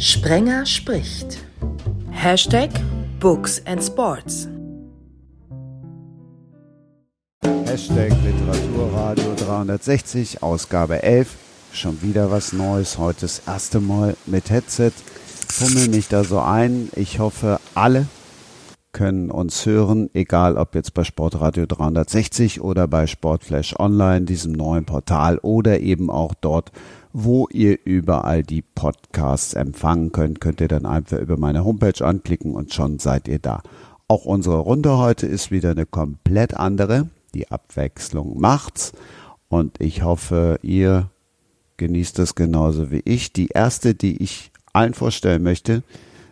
Sprenger spricht. Hashtag Books and Sports. Hashtag Literaturradio 360, Ausgabe 11. Schon wieder was Neues. Heute das erste Mal mit Headset. Fummel mich da so ein. Ich hoffe, alle können uns hören, egal ob jetzt bei Sportradio 360 oder bei Sportflash Online, diesem neuen Portal oder eben auch dort, wo ihr überall die Podcasts empfangen könnt, könnt ihr dann einfach über meine Homepage anklicken und schon seid ihr da. Auch unsere Runde heute ist wieder eine komplett andere. Die Abwechslung macht's und ich hoffe, ihr genießt es genauso wie ich. Die erste, die ich allen vorstellen möchte,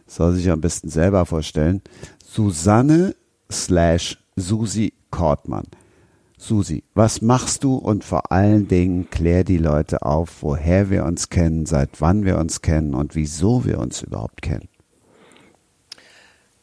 soll sich am besten selber vorstellen. Susanne slash Susi Kortmann. Susi, was machst du und vor allen Dingen klär die Leute auf, woher wir uns kennen, seit wann wir uns kennen und wieso wir uns überhaupt kennen.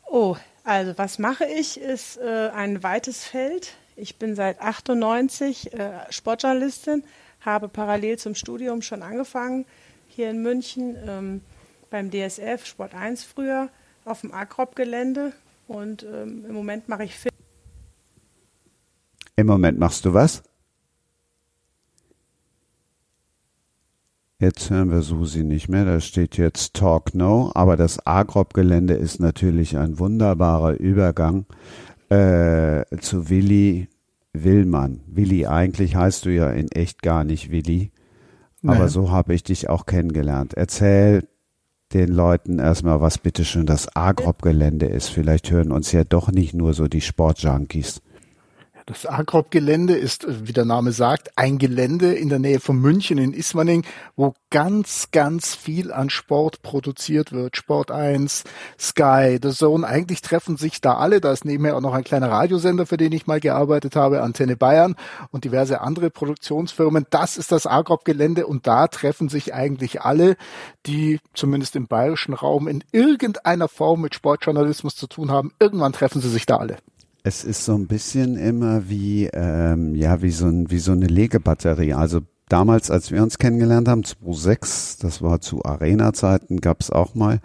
Oh, also was mache ich, ist äh, ein weites Feld. Ich bin seit 98 äh, Sportjournalistin, habe parallel zum Studium schon angefangen, hier in München ähm, beim DSF, Sport 1 früher, auf dem Agrop-Gelände und ähm, im Moment mache ich Film. Im Moment machst du was? Jetzt hören wir Susi nicht mehr, da steht jetzt Talk No, aber das Agrop-Gelände ist natürlich ein wunderbarer Übergang äh, zu Willi Willmann. Willi, eigentlich heißt du ja in echt gar nicht Willi, aber so habe ich dich auch kennengelernt. Erzähl den Leuten erstmal, was bitteschön das Agrop-Gelände ist. Vielleicht hören uns ja doch nicht nur so die Sportjunkies. Das Agrop-Gelände ist, wie der Name sagt, ein Gelände in der Nähe von München in Ismaning, wo ganz, ganz viel an Sport produziert wird. Sport 1, Sky, The Zone. Eigentlich treffen sich da alle. Da ist nebenher auch noch ein kleiner Radiosender, für den ich mal gearbeitet habe, Antenne Bayern und diverse andere Produktionsfirmen. Das ist das Agrop-Gelände und da treffen sich eigentlich alle, die zumindest im bayerischen Raum in irgendeiner Form mit Sportjournalismus zu tun haben. Irgendwann treffen sie sich da alle. Es ist so ein bisschen immer wie, ähm, ja, wie so, ein, wie so eine Legebatterie. Also damals, als wir uns kennengelernt haben, 2006, das war zu Arena-Zeiten, gab es auch mal.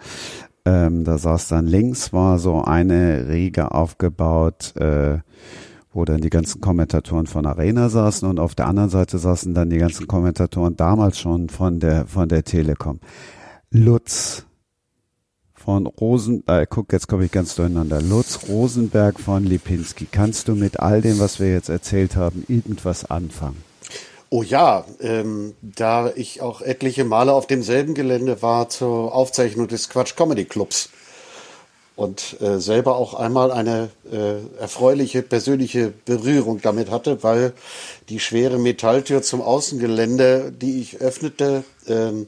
Ähm, da saß dann links, war so eine Riege aufgebaut, äh, wo dann die ganzen Kommentatoren von Arena saßen und auf der anderen Seite saßen dann die ganzen Kommentatoren damals schon von der, von der Telekom. Lutz, von Rosen, äh, guck, jetzt komme ich ganz durcheinander. Lutz Rosenberg von Lipinski. Kannst du mit all dem, was wir jetzt erzählt haben, irgendwas anfangen? Oh ja, ähm, da ich auch etliche Male auf demselben Gelände war zur Aufzeichnung des Quatsch Comedy Clubs und äh, selber auch einmal eine äh, erfreuliche persönliche Berührung damit hatte, weil die schwere Metalltür zum Außengelände, die ich öffnete, ähm,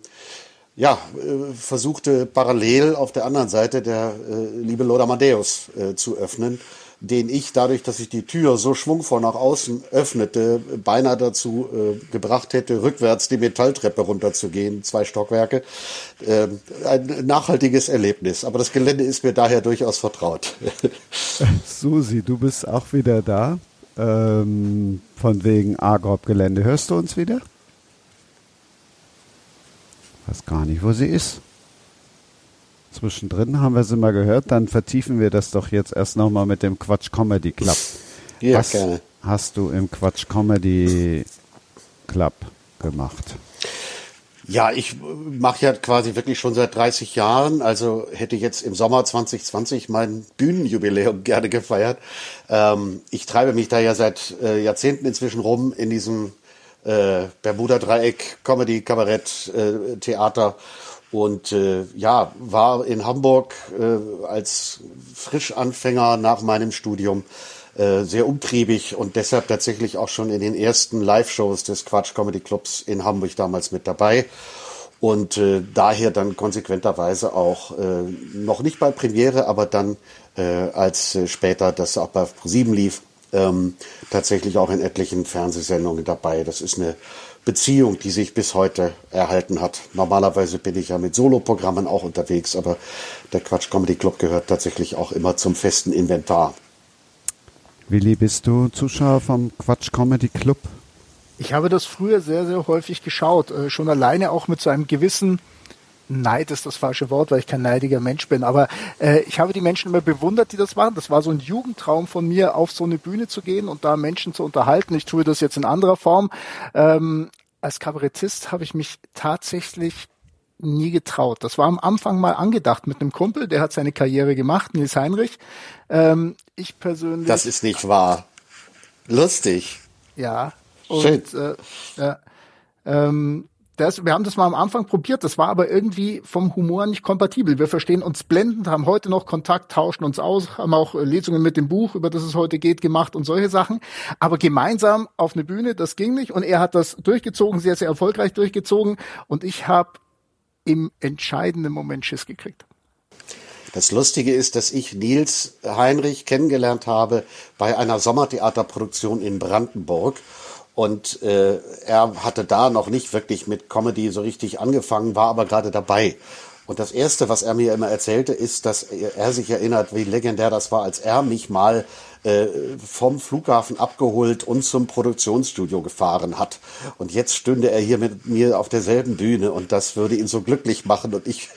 ja, äh, versuchte parallel auf der anderen Seite der äh, liebe Lord Amadeus äh, zu öffnen, den ich dadurch, dass ich die Tür so schwungvoll nach außen öffnete, beinahe dazu äh, gebracht hätte, rückwärts die Metalltreppe runterzugehen, zwei Stockwerke. Äh, ein nachhaltiges Erlebnis, aber das Gelände ist mir daher durchaus vertraut. Susi, du bist auch wieder da. Ähm, von wegen Agrop-Gelände. Hörst du uns wieder? Weiß gar nicht, wo sie ist. Zwischendrin haben wir sie mal gehört, dann vertiefen wir das doch jetzt erst nochmal mit dem Quatsch Comedy Club. Ja, Was gerne. hast du im Quatsch Comedy Club gemacht? Ja, ich mache ja quasi wirklich schon seit 30 Jahren, also hätte jetzt im Sommer 2020 mein Bühnenjubiläum gerne gefeiert. Ähm, ich treibe mich da ja seit äh, Jahrzehnten inzwischen rum in diesem äh, Bermuda-Dreieck, Comedy, Kabarett, äh, Theater. Und äh, ja, war in Hamburg äh, als Frischanfänger nach meinem Studium äh, sehr umtriebig und deshalb tatsächlich auch schon in den ersten Live-Shows des Quatsch Comedy Clubs in Hamburg damals mit dabei. Und äh, daher dann konsequenterweise auch äh, noch nicht bei Premiere, aber dann äh, als äh, später das auch bei ProSieben lief, ähm, tatsächlich auch in etlichen Fernsehsendungen dabei. Das ist eine Beziehung, die sich bis heute erhalten hat. Normalerweise bin ich ja mit Soloprogrammen auch unterwegs, aber der Quatsch Comedy Club gehört tatsächlich auch immer zum festen Inventar. Willi, bist du Zuschauer vom Quatsch Comedy Club? Ich habe das früher sehr, sehr häufig geschaut, äh, schon alleine auch mit so einem gewissen Neid ist das falsche Wort, weil ich kein neidiger Mensch bin, aber äh, ich habe die Menschen immer bewundert, die das machen. Das war so ein Jugendtraum von mir, auf so eine Bühne zu gehen und da Menschen zu unterhalten. Ich tue das jetzt in anderer Form. Ähm, als Kabarettist habe ich mich tatsächlich nie getraut. Das war am Anfang mal angedacht mit einem Kumpel, der hat seine Karriere gemacht, Nils Heinrich. Ähm, ich persönlich. Das ist nicht wahr. Lustig. Ja. Und, Schön. Äh, ja, ähm, das, wir haben das mal am Anfang probiert, das war aber irgendwie vom Humor nicht kompatibel. Wir verstehen uns blendend, haben heute noch Kontakt, tauschen uns aus, haben auch äh, Lesungen mit dem Buch, über das es heute geht, gemacht und solche Sachen. Aber gemeinsam auf eine Bühne, das ging nicht. Und er hat das durchgezogen, sehr, sehr erfolgreich durchgezogen. Und ich habe im entscheidenden Moment Schiss gekriegt. Das Lustige ist, dass ich Nils Heinrich kennengelernt habe bei einer Sommertheaterproduktion in Brandenburg. Und äh, er hatte da noch nicht wirklich mit Comedy so richtig angefangen, war aber gerade dabei. Und das Erste, was er mir immer erzählte, ist, dass er sich erinnert, wie legendär das war, als er mich mal äh, vom Flughafen abgeholt und zum Produktionsstudio gefahren hat. Und jetzt stünde er hier mit mir auf derselben Bühne und das würde ihn so glücklich machen. Und ich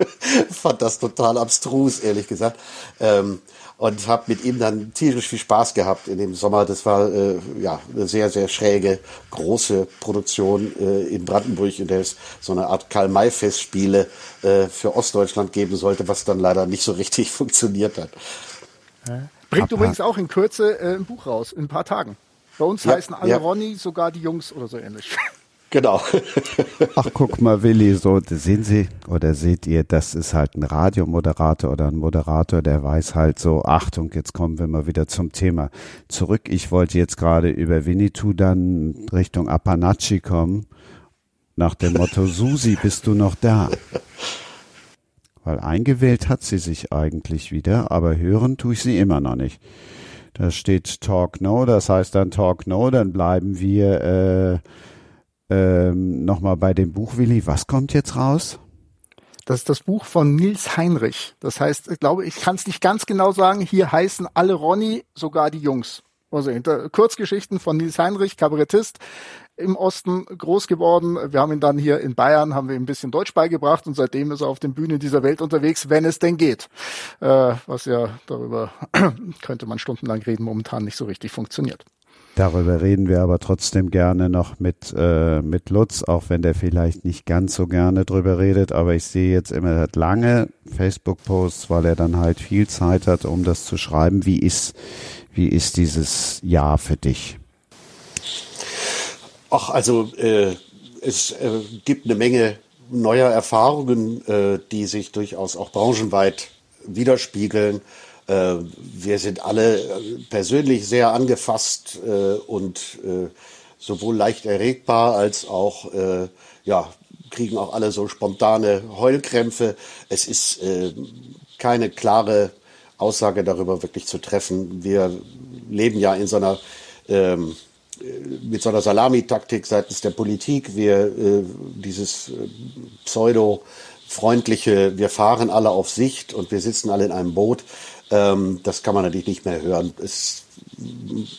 fand das total abstrus, ehrlich gesagt. Ähm, und habe mit ihm dann tierisch viel Spaß gehabt in dem Sommer. Das war äh, ja eine sehr, sehr schräge, große Produktion äh, in Brandenburg, in der es so eine Art Karl-May-Festspiele äh, für Ostdeutschland geben sollte, was dann leider nicht so richtig funktioniert hat. Bringt übrigens auch in Kürze äh, ein Buch raus, in ein paar Tagen. Bei uns ja, heißen alle ja. Ronny, sogar die Jungs oder so ähnlich. Genau. Ach, guck mal, Willi, so sehen Sie oder seht ihr, das ist halt ein Radiomoderator oder ein Moderator, der weiß halt so, Achtung, jetzt kommen wir mal wieder zum Thema zurück. Ich wollte jetzt gerade über Winnetou dann Richtung Apanachi kommen, nach dem Motto, Susi, bist du noch da? Weil eingewählt hat sie sich eigentlich wieder, aber hören tue ich sie immer noch nicht. Da steht Talk No, das heißt dann Talk No, dann bleiben wir äh, ähm, nochmal bei dem Buch, Willi. Was kommt jetzt raus? Das ist das Buch von Nils Heinrich. Das heißt, ich glaube, ich kann es nicht ganz genau sagen. Hier heißen alle Ronny, sogar die Jungs. Also hinter Kurzgeschichten von Nils Heinrich, Kabarettist, im Osten groß geworden. Wir haben ihn dann hier in Bayern, haben wir ihm ein bisschen Deutsch beigebracht und seitdem ist er auf den Bühnen dieser Welt unterwegs, wenn es denn geht. Äh, was ja darüber könnte man stundenlang reden, momentan nicht so richtig funktioniert. Darüber reden wir aber trotzdem gerne noch mit, äh, mit Lutz, auch wenn der vielleicht nicht ganz so gerne drüber redet. Aber ich sehe jetzt immer hat lange Facebook-Posts, weil er dann halt viel Zeit hat, um das zu schreiben. Wie ist, wie ist dieses Jahr für dich? Ach, also äh, es äh, gibt eine Menge neuer Erfahrungen, äh, die sich durchaus auch branchenweit widerspiegeln. Äh, wir sind alle äh, persönlich sehr angefasst äh, und sowohl leicht erregbar als auch ja kriegen auch alle so spontane Heulkrämpfe. Es ist äh, keine klare Aussage darüber wirklich zu treffen. Wir leben ja in so einer ähm, mit so einer Salamitaktik seitens der Politik. Wir äh, dieses pseudo freundliche, wir fahren alle auf Sicht und wir sitzen alle in einem Boot. Ähm, das kann man natürlich nicht mehr hören. Es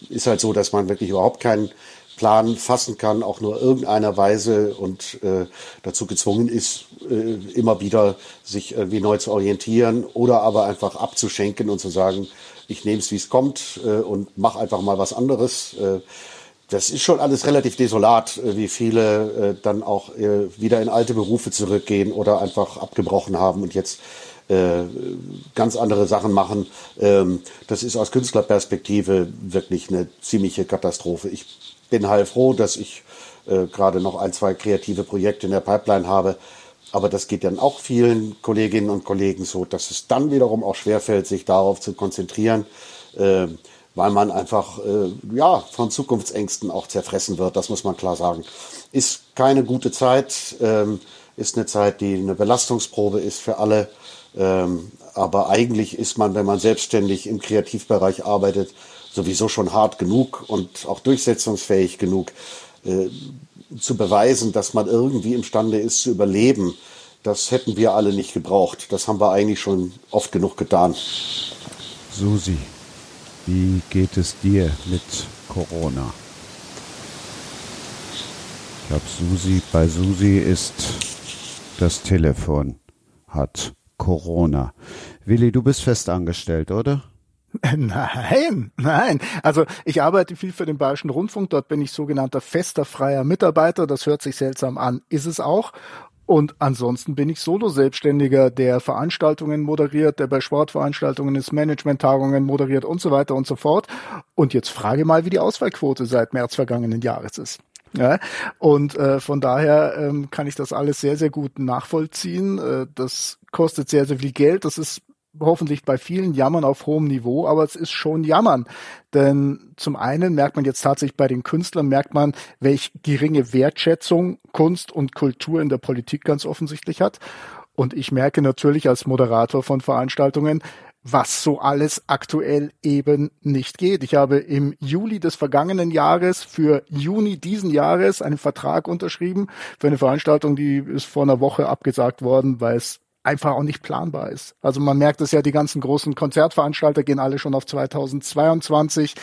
ist halt so, dass man wirklich überhaupt keinen Plan fassen kann, auch nur irgendeiner Weise und äh, dazu gezwungen ist, äh, immer wieder sich irgendwie neu zu orientieren oder aber einfach abzuschenken und zu sagen, ich nehme es, wie es kommt äh, und mache einfach mal was anderes. Äh, das ist schon alles relativ desolat, äh, wie viele äh, dann auch äh, wieder in alte Berufe zurückgehen oder einfach abgebrochen haben und jetzt äh, ganz andere Sachen machen. Ähm, das ist aus Künstlerperspektive wirklich eine ziemliche Katastrophe. Ich bin heilfroh, dass ich äh, gerade noch ein, zwei kreative Projekte in der Pipeline habe. Aber das geht dann auch vielen Kolleginnen und Kollegen so, dass es dann wiederum auch schwerfällt, sich darauf zu konzentrieren, äh, weil man einfach äh, ja von Zukunftsängsten auch zerfressen wird. Das muss man klar sagen. Ist keine gute Zeit, ähm, ist eine Zeit, die eine Belastungsprobe ist für alle. Ähm, aber eigentlich ist man, wenn man selbstständig im Kreativbereich arbeitet, sowieso schon hart genug und auch durchsetzungsfähig genug, äh, zu beweisen, dass man irgendwie imstande ist zu überleben. Das hätten wir alle nicht gebraucht. Das haben wir eigentlich schon oft genug getan. Susi, wie geht es dir mit Corona? Ich glaube, Susi, bei Susi ist das Telefon hat Corona. Willi, du bist festangestellt, oder? Nein, nein. Also ich arbeite viel für den Bayerischen Rundfunk. Dort bin ich sogenannter fester freier Mitarbeiter. Das hört sich seltsam an, ist es auch. Und ansonsten bin ich Solo-Selbstständiger, der Veranstaltungen moderiert, der bei Sportveranstaltungen ist, Management-Tagungen moderiert und so weiter und so fort. Und jetzt frage mal, wie die Auswahlquote seit März vergangenen Jahres ist. Ja, und äh, von daher ähm, kann ich das alles sehr, sehr gut nachvollziehen. Äh, das kostet sehr, sehr viel Geld. Das ist hoffentlich bei vielen Jammern auf hohem Niveau, aber es ist schon Jammern. Denn zum einen merkt man jetzt tatsächlich bei den Künstlern, merkt man, welch geringe Wertschätzung Kunst und Kultur in der Politik ganz offensichtlich hat. Und ich merke natürlich als Moderator von Veranstaltungen, was so alles aktuell eben nicht geht. Ich habe im Juli des vergangenen Jahres für Juni diesen Jahres einen Vertrag unterschrieben für eine Veranstaltung, die ist vor einer Woche abgesagt worden, weil es einfach auch nicht planbar ist. Also man merkt es ja, die ganzen großen Konzertveranstalter gehen alle schon auf 2022.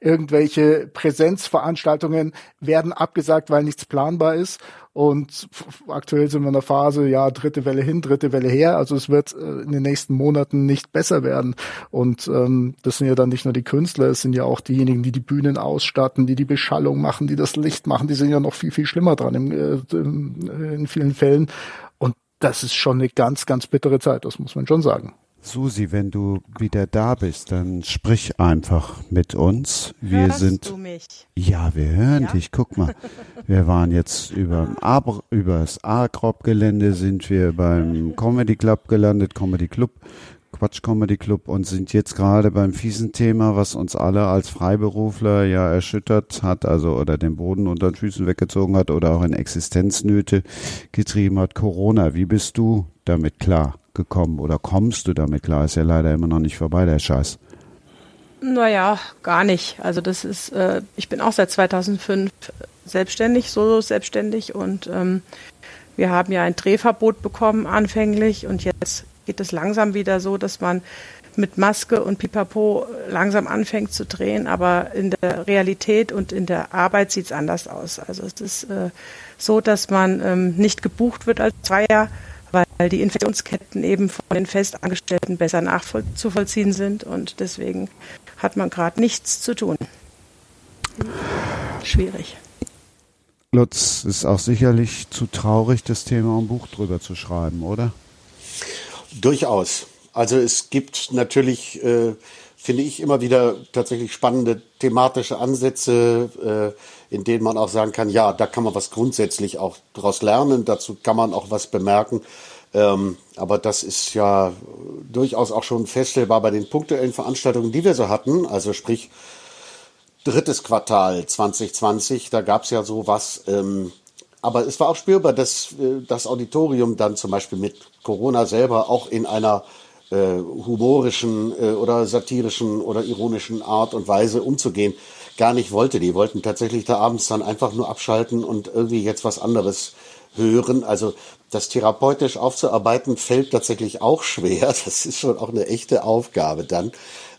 Irgendwelche Präsenzveranstaltungen werden abgesagt, weil nichts planbar ist. Und aktuell sind wir in der Phase, ja, dritte Welle hin, dritte Welle her. Also es wird äh, in den nächsten Monaten nicht besser werden. Und ähm, das sind ja dann nicht nur die Künstler, es sind ja auch diejenigen, die die Bühnen ausstatten, die die Beschallung machen, die das Licht machen. Die sind ja noch viel, viel schlimmer dran im, äh, in vielen Fällen das ist schon eine ganz, ganz bittere Zeit, das muss man schon sagen. Susi, wenn du wieder da bist, dann sprich einfach mit uns. Wir Hörst sind du mich? Ja, wir hören Ja? dich. Guck mal. Wir waren jetzt über übers Agrop-Gelände sind wir beim Comedy Club gelandet, Comedy Club, Quatsch Comedy Club und sind jetzt gerade beim fiesen Thema, was uns alle als Freiberufler ja erschüttert hat, also oder den Boden unter den Füßen weggezogen hat oder auch in Existenznöte getrieben hat. Corona. Wie bist du damit klar gekommen oder kommst du damit klar? Ist ja leider immer noch nicht vorbei, der Scheiß. Naja, gar nicht. Also das ist, äh, ich bin auch seit 2005 selbstständig, solo selbstständig und ähm, wir haben ja ein Drehverbot bekommen anfänglich und jetzt geht es langsam wieder so, dass man mit Maske und Pipapo langsam anfängt zu drehen, aber in der Realität und in der Arbeit sieht es anders aus. Also es ist äh, so, dass man ähm, nicht gebucht wird als Freier, weil die Infektionsketten eben von den Festangestellten besser nachzuvollziehen sind und deswegen hat man gerade nichts zu tun. Schwierig. Lutz, ist auch sicherlich zu traurig, das Thema um Buch drüber zu schreiben, oder? Durchaus. Also es gibt natürlich, äh, finde ich, immer wieder tatsächlich spannende thematische Ansätze, äh, in denen man auch sagen kann, ja, da kann man was grundsätzlich auch daraus lernen, dazu kann man auch was bemerken. Ähm, aber das ist ja durchaus auch schon feststellbar bei den punktuellen Veranstaltungen, die wir so hatten. Also sprich, drittes Quartal 2020, da gab es ja sowas. Ähm, aber es war auch spürbar, dass äh, das Auditorium dann zum Beispiel mit Corona selber auch in einer äh, humorischen äh, oder satirischen oder ironischen Art und Weise umzugehen gar nicht wollte. Die wollten tatsächlich da abends dann einfach nur abschalten und irgendwie jetzt was anderes hören. Also das therapeutisch aufzuarbeiten fällt tatsächlich auch schwer. Das ist schon auch eine echte Aufgabe dann.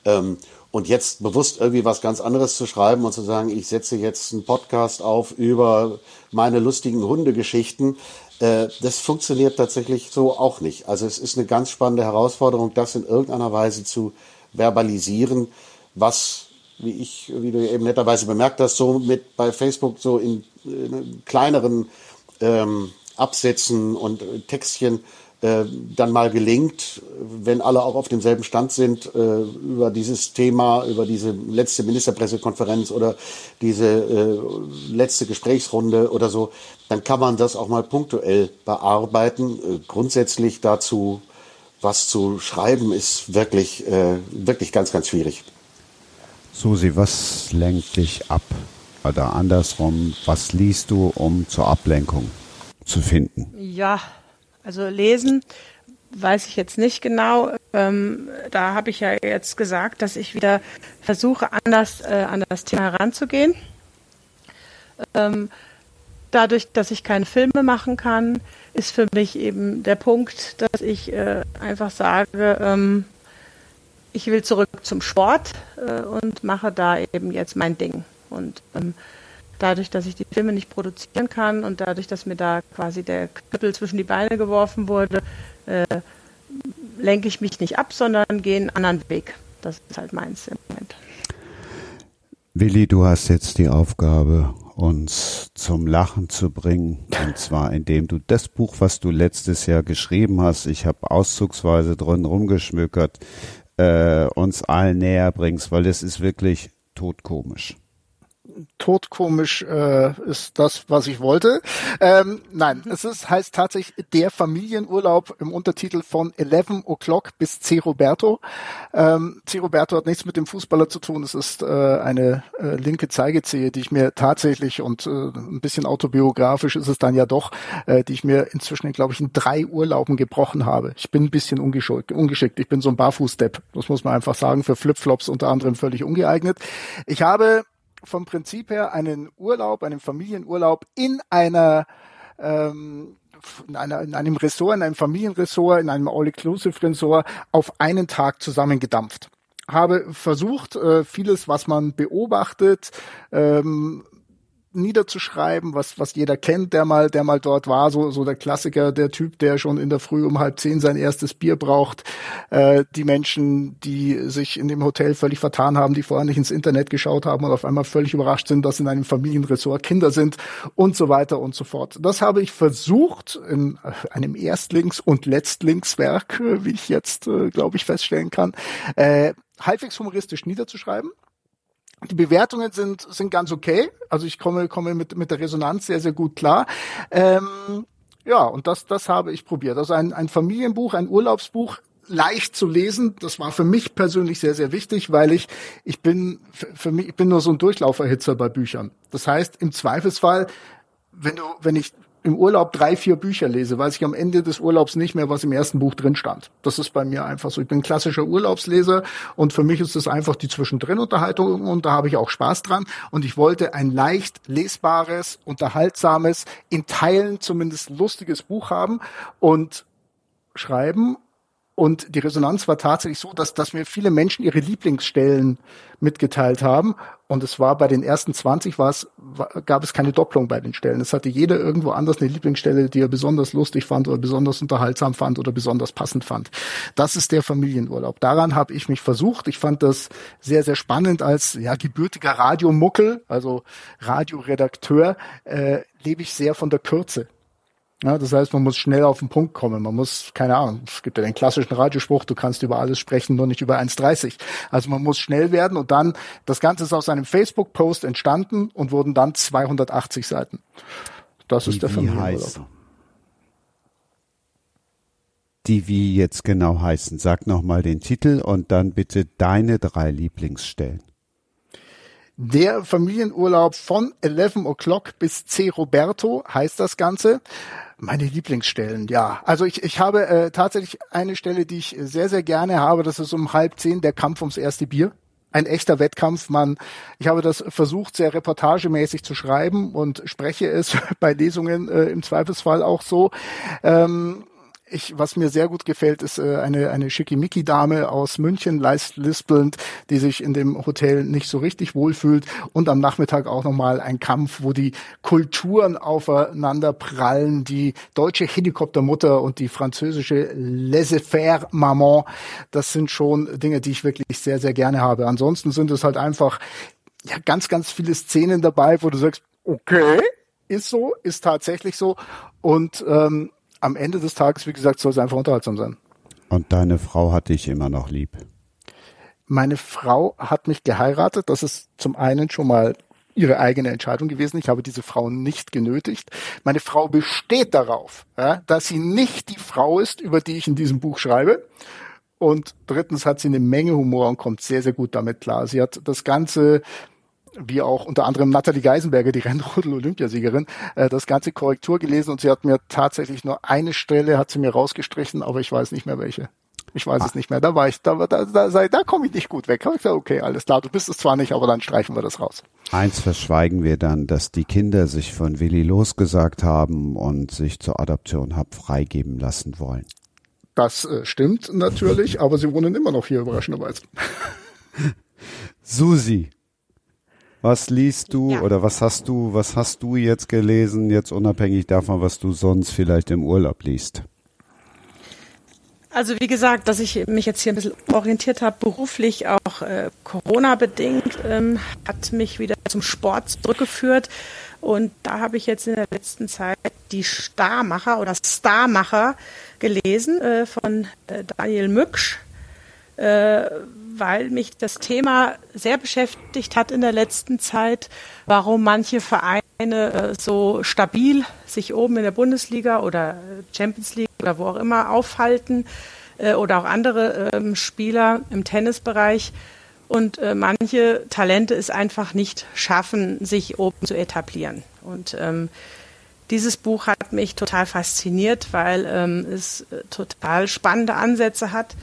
Ähm, und jetzt bewusst irgendwie was ganz anderes zu schreiben und zu sagen, ich setze jetzt einen Podcast auf über meine lustigen Hundegeschichten, äh, das funktioniert tatsächlich so auch nicht. Also es ist eine ganz spannende Herausforderung, das in irgendeiner Weise zu verbalisieren, was, wie ich, wie du eben netterweise bemerkt hast, so mit bei Facebook so in, in kleineren ähm, Absätzen und äh, Textchen äh, dann mal gelingt, wenn alle auch auf demselben Stand sind, äh, über dieses Thema, über diese letzte Ministerpressekonferenz oder diese äh, letzte Gesprächsrunde oder so, dann kann man das auch mal punktuell bearbeiten. Äh, grundsätzlich dazu was zu schreiben, ist wirklich, äh, wirklich ganz, ganz schwierig. Susi, was lenkt dich ab? Oder andersrum, was liest du, um zur Ablenkung zu finden? Ja, also lesen weiß ich jetzt nicht genau. Ähm, da habe ich ja jetzt gesagt, dass ich wieder versuche, anders äh, an das Thema heranzugehen. Ähm, dadurch, dass ich keine Filme machen kann, ist für mich eben der Punkt, dass ich äh, einfach sage, ähm, ich will zurück zum Sport äh, und mache da eben jetzt mein Ding. Und ähm, dadurch, dass ich die Filme nicht produzieren kann und dadurch, dass mir da quasi der Knüppel zwischen die Beine geworfen wurde, äh, lenke ich mich nicht ab, sondern gehe einen anderen Weg. Das ist halt meins im Moment. Willi, du hast jetzt die Aufgabe, uns zum Lachen zu bringen. Und zwar indem du das Buch, was du letztes Jahr geschrieben hast, ich habe auszugsweise drin rumgeschmückert, äh, uns allen näher bringst, weil es ist wirklich totkomisch totkomisch äh, ist das, was ich wollte. Ähm, nein, es ist, heißt tatsächlich der Familienurlaub im Untertitel von 11 O'Clock bis C. Roberto. Ähm, C. Roberto hat nichts mit dem Fußballer zu tun. Es ist äh, eine äh, linke Zeigezehe, die ich mir tatsächlich und äh, ein bisschen autobiografisch ist es dann ja doch, äh, die ich mir inzwischen, glaube ich, in drei Urlauben gebrochen habe. Ich bin ein bisschen ungeschickt. ungeschickt. Ich bin so ein Barfußdepp. Das muss man einfach sagen. Für Flipflops unter anderem völlig ungeeignet. Ich habe vom Prinzip her einen Urlaub, einen Familienurlaub in einer ähm, in, einer, in einem Ressort, in einem Familienressort, in einem All-Inclusive-Ressort auf einen Tag zusammengedampft. Habe versucht, äh, vieles, was man beobachtet, ähm, niederzuschreiben, was, was jeder kennt, der mal, der mal dort war, so, so der Klassiker, der Typ, der schon in der Früh um halb zehn sein erstes Bier braucht, äh, die Menschen, die sich in dem Hotel völlig vertan haben, die vorher nicht ins Internet geschaut haben und auf einmal völlig überrascht sind, dass in einem Familienressort Kinder sind und so weiter und so fort. Das habe ich versucht in einem Erstlings- und Letztlingswerk, wie ich jetzt, äh, glaube ich, feststellen kann, äh, halbwegs humoristisch niederzuschreiben die Bewertungen sind, sind ganz okay. Also ich komme, komme mit, mit der Resonanz sehr, sehr gut klar. Ähm, ja, und das, das habe ich probiert. Also ein, ein Familienbuch, ein Urlaubsbuch, leicht zu lesen. Das war für mich persönlich sehr, sehr wichtig, weil ich, ich bin, für mich, ich bin nur so ein Durchlauferhitzer bei Büchern. Das heißt, im Zweifelsfall, wenn du, wenn ich im Urlaub drei, vier Bücher lese, weiß ich am Ende des Urlaubs nicht mehr, was im ersten Buch drin stand. Das ist bei mir einfach so. Ich bin klassischer Urlaubsleser und für mich ist es einfach die Zwischendrin-Unterhaltung und da habe ich auch Spaß dran. Und ich wollte ein leicht lesbares, unterhaltsames, in Teilen zumindest lustiges Buch haben und schreiben und die Resonanz war tatsächlich so, dass, dass mir viele Menschen ihre Lieblingsstellen mitgeteilt haben. Und es war bei den ersten 20 war es, gab es keine Doppelung bei den Stellen. Es hatte jeder irgendwo anders eine Lieblingsstelle, die er besonders lustig fand oder besonders unterhaltsam fand oder besonders passend fand. Das ist der Familienurlaub. Daran habe ich mich versucht. Ich fand das sehr, sehr spannend als ja, gebürtiger Radiomuckel, also Radioredakteur, äh, lebe ich sehr von der Kürze. Ja, das heißt, man muss schnell auf den Punkt kommen. Man muss, keine Ahnung, es gibt ja den klassischen Radiospruch, du kannst über alles sprechen, nur nicht über 1,30. Also man muss schnell werden und dann, das Ganze ist aus einem Facebook-Post entstanden und wurden dann 280 Seiten. Das ist der Familienurlaub. Die wie jetzt genau heißen. Sag nochmal den Titel und dann bitte deine drei Lieblingsstellen. Der Familienurlaub von 11 O'Clock bis C. Roberto heißt das Ganze. Meine Lieblingsstellen, ja. Also ich, ich habe äh, tatsächlich eine Stelle, die ich sehr, sehr gerne habe. Das ist um halb zehn der Kampf ums erste Bier. Ein echter Wettkampf. Man, ich habe das versucht, sehr reportagemäßig zu schreiben und spreche es bei Lesungen äh, im Zweifelsfall auch so. Ähm, ich, was mir sehr gut gefällt, ist äh, eine, eine Schickimicki-Dame aus München, lispelnd, die sich in dem Hotel nicht so richtig wohlfühlt und am Nachmittag auch nochmal ein Kampf, wo die Kulturen aufeinander prallen, die deutsche Helikoptermutter und die französische laissez-faire Maman. Das sind schon Dinge, die ich wirklich sehr, sehr gerne habe. Ansonsten sind es halt einfach ja, ganz, ganz viele Szenen dabei, wo du sagst, okay, ist so, ist tatsächlich so. Und ähm, am Ende des Tages, wie gesagt, soll es einfach unterhaltsam sein. Und deine Frau hat dich immer noch lieb? Meine Frau hat mich geheiratet. Das ist zum einen schon mal ihre eigene Entscheidung gewesen. Ich habe diese Frau nicht genötigt. Meine Frau besteht darauf, ja, dass sie nicht die Frau ist, über die ich in diesem Buch schreibe. Und drittens hat sie eine Menge Humor und kommt sehr, sehr gut damit klar. Sie hat das Ganze wie auch unter anderem Nathalie Geisenberger, die Rennrodel-Olympiasiegerin, äh, das ganze Korrektur gelesen und sie hat mir tatsächlich nur eine Stelle, hat sie mir rausgestrichen, aber ich weiß nicht mehr welche. Ich weiß ah. es nicht mehr. Da war ich, da, da, da, da, da komme ich nicht gut weg. ich gesagt, okay, alles klar, du bist es zwar nicht, aber dann streichen wir das raus. Eins verschweigen wir dann, dass die Kinder sich von Willi losgesagt haben und sich zur Adoption hab freigeben lassen wollen. Das äh, stimmt natürlich, aber sie wohnen immer noch hier, überraschenderweise. Susi, Was liest du Ja. oder was hast du, was hast du jetzt gelesen, jetzt unabhängig davon, was du sonst vielleicht im Urlaub liest? Also wie gesagt, dass ich mich jetzt hier ein bisschen orientiert habe, beruflich auch äh, Corona-bedingt, ähm, hat mich wieder zum Sport zurückgeführt. Und da habe ich jetzt in der letzten Zeit die Starmacher oder Starmacher gelesen äh, von äh, Daniel Mücksch, äh, weil mich das Thema sehr beschäftigt hat in der letzten Zeit, warum manche Vereine äh, so stabil sich oben in der Bundesliga oder Champions League oder wo auch immer aufhalten äh, oder auch andere ähm, Spieler im Tennisbereich und äh, manche Talente es einfach nicht schaffen, sich oben zu etablieren. Und ähm, dieses Buch hat mich total fasziniert, weil ähm, es total spannende Ansätze hat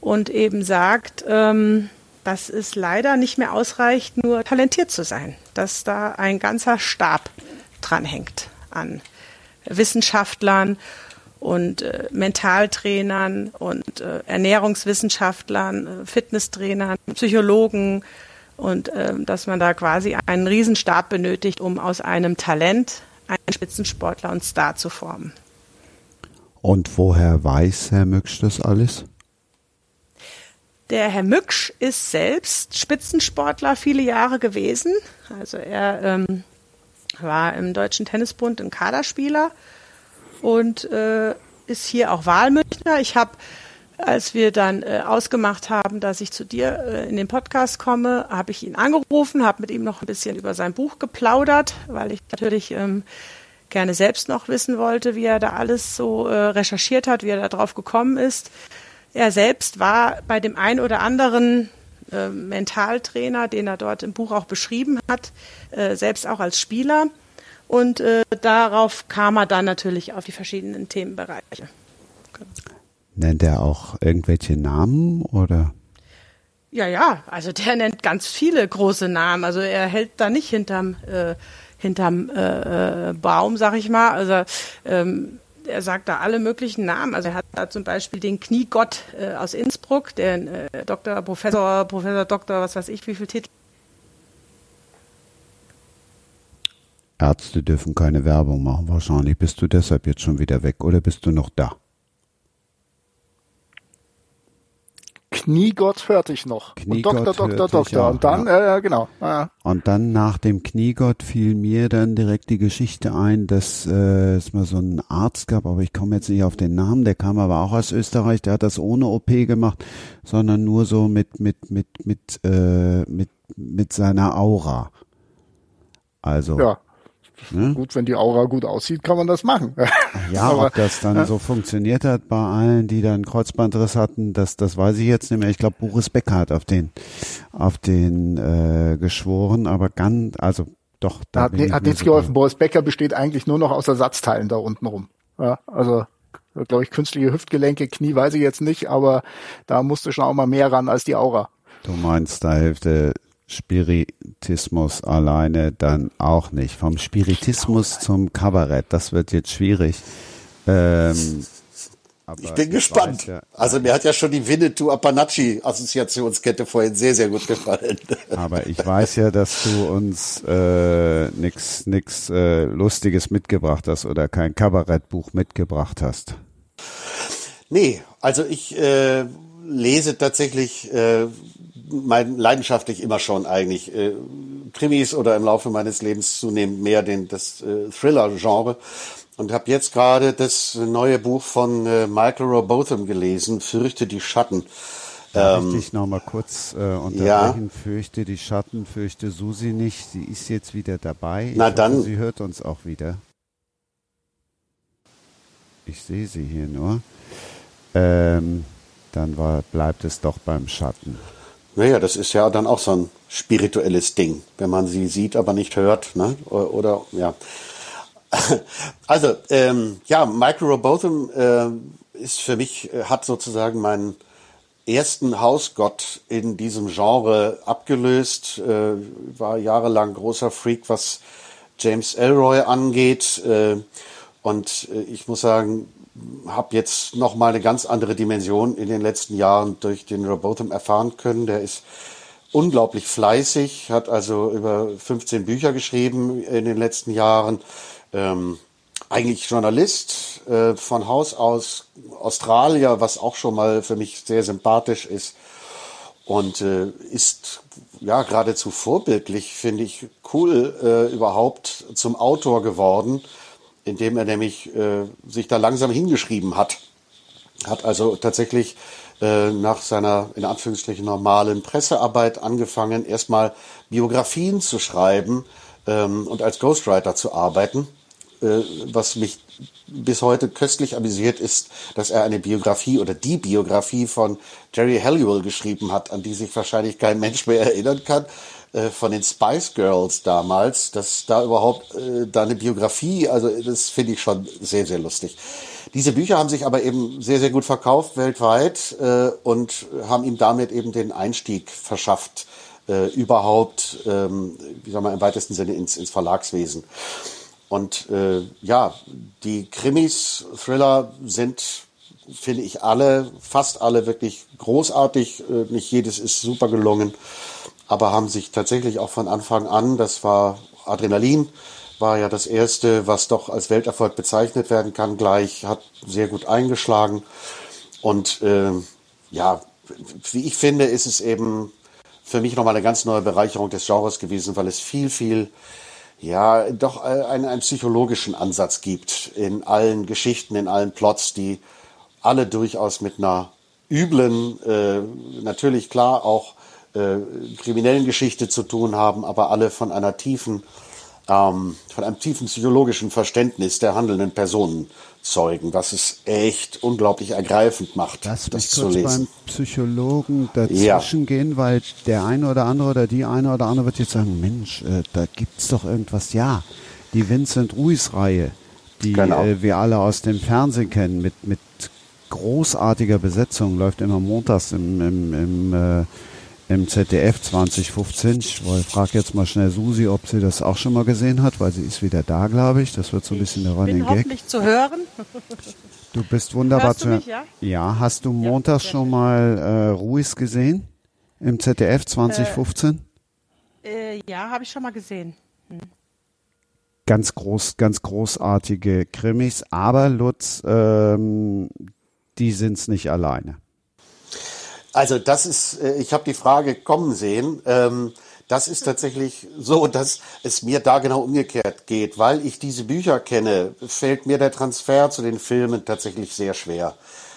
und eben sagt, ähm, dass es leider nicht mehr ausreicht, nur talentiert zu sein, dass da ein ganzer Stab dranhängt an Wissenschaftlern und äh, Mentaltrainern und äh, Ernährungswissenschaftlern, äh, Fitnesstrainern, Psychologen und äh, dass man da quasi einen Riesenstab benötigt, um aus einem Talent einen Spitzensportler und Star zu formen. Und woher weiß Herr Mücksch das alles? Der Herr Mücksch ist selbst Spitzensportler viele Jahre gewesen. Also er ähm, war im Deutschen Tennisbund ein Kaderspieler und äh, ist hier auch Wahlmünchner. Ich habe, als wir dann äh, ausgemacht haben, dass ich zu dir äh, in den Podcast komme, habe ich ihn angerufen, habe mit ihm noch ein bisschen über sein Buch geplaudert, weil ich natürlich ähm, gerne selbst noch wissen wollte, wie er da alles so äh, recherchiert hat, wie er da drauf gekommen ist. Er selbst war bei dem ein oder anderen äh, Mentaltrainer, den er dort im Buch auch beschrieben hat, äh, selbst auch als Spieler. Und äh, darauf kam er dann natürlich auf die verschiedenen Themenbereiche. Nennt er auch irgendwelche Namen oder? Ja, ja, also der nennt ganz viele große Namen. Also er hält da nicht hinterm, äh, hinterm äh, äh, Baum, sag ich mal. Also ähm, er sagt da alle möglichen Namen. Also er hat da zum Beispiel den Kniegott äh, aus Innsbruck, den äh, Doktor, Professor, Professor, Doktor, was weiß ich, wie viel Titel. Ärzte dürfen keine Werbung machen. Wahrscheinlich bist du deshalb jetzt schon wieder weg oder bist du noch da? Kniegott hörte ich noch. Kniegott und Doktor, Doktor, Doktor. auch, und dann, ja. äh, genau. Ja. Und dann nach dem Kniegott fiel mir dann direkt die Geschichte ein, dass äh, es mal so einen Arzt gab, aber ich komme jetzt nicht auf den Namen, der kam aber auch aus Österreich, der hat das ohne OP gemacht, sondern nur so mit mit mit mit äh, mit mit seiner Aura. Also ja. Ne? Gut, wenn die Aura gut aussieht, kann man das machen. Ja, Aber, ob das dann so funktioniert hat bei allen, die dann Kreuzbandriss hatten, das, das weiß ich jetzt nicht mehr. Ich glaube, Boris Becker hat auf den, auf den äh, geschworen, aber ganz, also doch, da hat, hat nichts geholfen. Boris Becker besteht eigentlich nur noch aus Ersatzteilen da unten rum. Ja, also glaube ich, künstliche Hüftgelenke, Knie weiß ich jetzt nicht, aber da musste schon auch mal mehr ran als die Aura. Du meinst, da hilft der Spiritismus alleine dann auch nicht. Vom Spiritismus zum Kabarett, das wird jetzt schwierig. Ähm, Ich bin gespannt. ja- Also mir hat ja schon die Winnetou Appanacci Assoziationskette vorhin sehr, sehr gut gefallen. Aber ich weiß ja, dass du uns äh, nix, nix äh, Lustiges mitgebracht hast oder kein Kabarettbuch mitgebracht hast. Nee, also ich äh, lese tatsächlich äh, mein, leidenschaftlich immer schon eigentlich äh, Krimis oder im Laufe meines Lebens zunehmend mehr den das äh, Thriller-Genre und habe jetzt gerade das neue Buch von äh, Michael Robotham gelesen, Fürchte die Schatten. Darf ich dich noch mal kurz äh, unterbrechen? ja. Fürchte die Schatten, fürchte Susi nicht. Sie ist jetzt wieder dabei. Ich Na hoffe, dann. Sie hört uns auch wieder. Ich sehe sie hier nur. Ähm, dann war, bleibt es doch beim Schatten. Naja, das ist ja dann auch so ein spirituelles Ding, wenn man sie sieht, aber nicht hört, ne? Oder, ja. Also, ähm, ja, Michael Robotham äh, ist für mich, äh, hat sozusagen meinen ersten Hausgott in diesem Genre abgelöst, äh, war jahrelang großer Freak, was James Elroy angeht. Äh, und äh, ich muss sagen, habe jetzt noch mal eine ganz andere Dimension in den letzten Jahren durch den Robotham erfahren können. Der ist unglaublich fleißig, hat also über 15 Bücher geschrieben in den letzten Jahren. Ähm, eigentlich Journalist, äh, von Haus aus Australier, was auch schon mal für mich sehr sympathisch ist. Und äh, ist ja geradezu vorbildlich, finde ich, cool äh, überhaupt zum Autor geworden, indem er nämlich äh, sich da langsam hingeschrieben hat. Hat also tatsächlich äh, nach seiner in Anführungsstrichen normalen Pressearbeit angefangen, erstmal Biografien zu schreiben ähm, und als Ghostwriter zu arbeiten äh, was mich bis heute köstlich amüsiert, ist, dass er eine Biografie oder die Biografie von Jerry Halliwell geschrieben hat, an die sich wahrscheinlich kein Mensch mehr erinnern kann, äh, von den Spice Girls damals, dass da überhaupt äh, da eine Biografie, also das finde ich schon sehr, sehr lustig. Diese Bücher haben sich aber eben sehr, sehr gut verkauft weltweit äh, und haben ihm damit eben den Einstieg verschafft, äh, überhaupt, ähm, wie soll man im weitesten Sinne ins, ins Verlagswesen. Und äh, ja, die Krimis, Thriller sind, finde ich, alle, fast alle wirklich großartig. Äh, nicht jedes ist super gelungen, aber haben sich tatsächlich auch von Anfang an, das war Adrenalin, war ja das erste, was doch als Welterfolg bezeichnet werden kann, gleich, hat sehr gut eingeschlagen. Und äh, ja, wie ich finde, ist es eben für mich nochmal eine ganz neue Bereicherung des Genres gewesen, weil es viel, viel ja, doch einen, einen psychologischen Ansatz gibt in allen Geschichten, in allen Plots, die alle durchaus mit einer üblen, äh, natürlich klar auch äh, kriminellen Geschichte zu tun haben, aber alle von einer tiefen, ähm, von einem tiefen psychologischen Verständnis der handelnden Personen zeugen, was es echt unglaublich ergreifend macht, Lass das zu lesen. beim Psychologen dazwischen ja. gehen, weil der eine oder andere oder die eine oder andere wird jetzt sagen, Mensch, äh, da gibt's doch irgendwas. Ja, die Vincent Ruiz-Reihe, die genau. äh, wir alle aus dem Fernsehen kennen, mit, mit großartiger Besetzung, läuft immer montags im, im, im äh, im ZDF 2015. Ich frage jetzt mal schnell Susi, ob sie das auch schon mal gesehen hat, weil sie ist wieder da, glaube ich. Das wird so ein bisschen der Running Gag. hoffentlich zu hören. Du bist wunderbar zu hören. Ja? ja? hast du montags ja, schon mal äh, Ruiz gesehen? Im ZDF 2015? Äh, äh, ja, habe ich schon mal gesehen. Hm. Ganz groß, ganz großartige Krimis, aber Lutz, ähm, die sind's nicht alleine. Also das ist, äh, ich habe die Frage kommen sehen. Ähm, das ist tatsächlich so, dass es mir da genau umgekehrt geht. Weil ich diese Bücher kenne, fällt mir der Transfer zu den Filmen tatsächlich sehr schwer.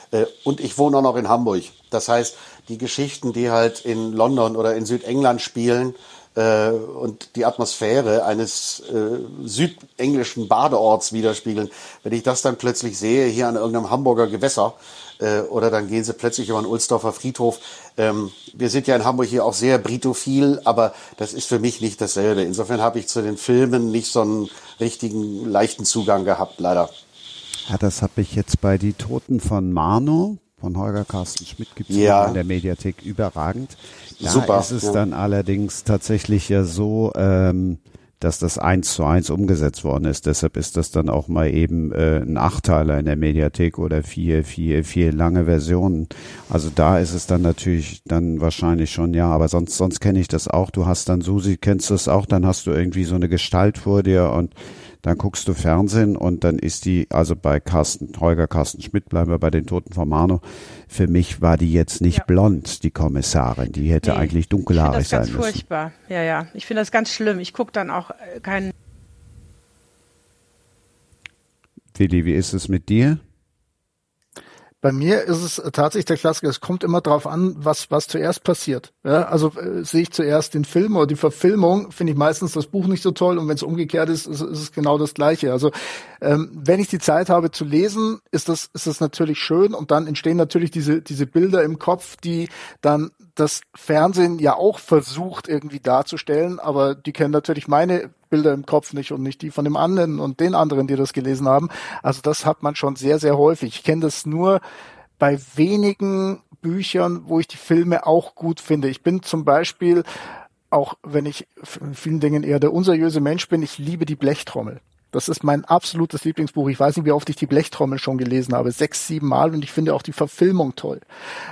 Äh, und ich wohne auch noch in Hamburg. Das heißt, die Geschichten, die halt in London oder in Südengland spielen, äh, und die Atmosphäre eines äh, südenglischen Badeorts widerspiegeln. Wenn ich das dann plötzlich sehe, hier an irgendeinem Hamburger Gewässer, äh, oder dann gehen sie plötzlich über den Ulsdorfer Friedhof. Ähm, wir sind ja in Hamburg hier auch sehr britophil, aber das ist für mich nicht dasselbe. Insofern habe ich zu den Filmen nicht so einen richtigen leichten Zugang gehabt, leider. Ja, das habe ich jetzt bei Die Toten von Marno von Holger Carsten Schmidt gibt es ja. in der Mediathek überragend. Da Super, ist es ja. dann allerdings tatsächlich ja so, ähm, dass das eins zu eins umgesetzt worden ist. Deshalb ist das dann auch mal eben äh, ein Achteiler in der Mediathek oder vier, vier, vier lange Versionen. Also da ist es dann natürlich dann wahrscheinlich schon ja, aber sonst sonst kenne ich das auch. Du hast dann Susi, kennst du das auch? Dann hast du irgendwie so eine Gestalt vor dir und dann guckst du Fernsehen und dann ist die, also bei Carsten, Holger Carsten Schmidt bleiben wir bei den Toten von Mano. Für mich war die jetzt nicht ja. blond, die Kommissarin. Die hätte nee, eigentlich dunkelhaarig sein müssen. Das ist furchtbar. Ja, ja. Ich finde das ganz schlimm. Ich gucke dann auch äh, keinen. Willi, wie ist es mit dir? Bei mir ist es tatsächlich der Klassiker. Es kommt immer drauf an, was was zuerst passiert. Ja, also äh, sehe ich zuerst den Film oder die Verfilmung, finde ich meistens das Buch nicht so toll und wenn es umgekehrt ist, ist, ist, es genau das Gleiche. Also ähm, wenn ich die Zeit habe zu lesen, ist das ist das natürlich schön und dann entstehen natürlich diese diese Bilder im Kopf, die dann das Fernsehen ja auch versucht irgendwie darzustellen, aber die kennen natürlich meine Bilder im Kopf nicht und nicht die von dem anderen und den anderen, die das gelesen haben. Also das hat man schon sehr, sehr häufig. Ich kenne das nur bei wenigen Büchern, wo ich die Filme auch gut finde. Ich bin zum Beispiel, auch wenn ich in vielen Dingen eher der unseriöse Mensch bin, ich liebe die Blechtrommel. Das ist mein absolutes Lieblingsbuch. Ich weiß nicht, wie oft ich die Blechtrommel schon gelesen habe. Sechs, sieben Mal und ich finde auch die Verfilmung toll.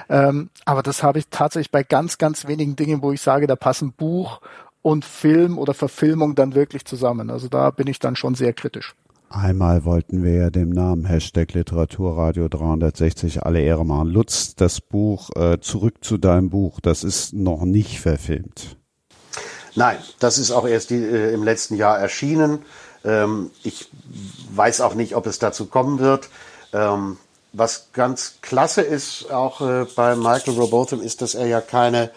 Ähm, aber das habe ich tatsächlich bei ganz, ganz wenigen Dingen, wo ich sage, da passen Buch und Film oder Verfilmung dann wirklich zusammen. Also da bin ich dann schon sehr kritisch. Einmal wollten wir ja dem Namen Hashtag Literaturradio 360 alle Ehre machen. Lutz, das Buch, äh, zurück zu deinem Buch, das ist noch nicht verfilmt. Nein, das ist auch erst die, äh, im letzten Jahr erschienen. Ähm, ich weiß auch nicht, ob es dazu kommen wird. Ähm, was ganz klasse ist, auch äh, bei Michael Robotham, ist, dass er ja keine,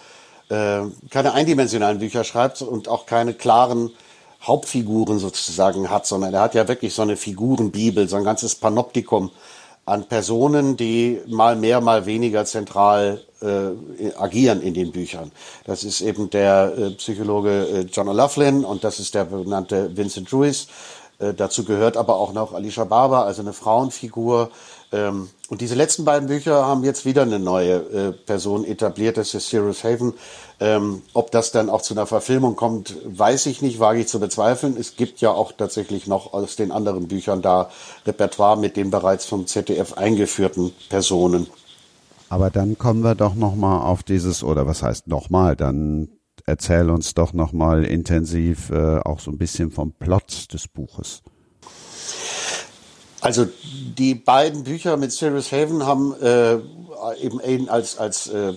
äh, keine eindimensionalen Bücher schreibt und auch keine klaren Hauptfiguren sozusagen hat, sondern er hat ja wirklich so eine Figurenbibel, so ein ganzes Panoptikum an Personen, die mal mehr, mal weniger zentral äh, agieren in den Büchern. Das ist eben der äh, Psychologe äh, John O'Loughlin und das ist der benannte Vincent Lewis. Äh, dazu gehört aber auch noch Alicia Barber, also eine Frauenfigur. Ähm, und diese letzten beiden Bücher haben jetzt wieder eine neue äh, Person etabliert, das ist Cyrus Haven. Ähm, ob das dann auch zu einer Verfilmung kommt, weiß ich nicht, wage ich zu bezweifeln. Es gibt ja auch tatsächlich noch aus den anderen Büchern da Repertoire mit den bereits vom ZDF eingeführten Personen. Aber dann kommen wir doch noch mal auf dieses oder was heißt noch mal? Dann erzähl uns doch noch mal intensiv äh, auch so ein bisschen vom Plot des Buches. Also die beiden Bücher mit Cyrus Haven haben äh, eben als als äh,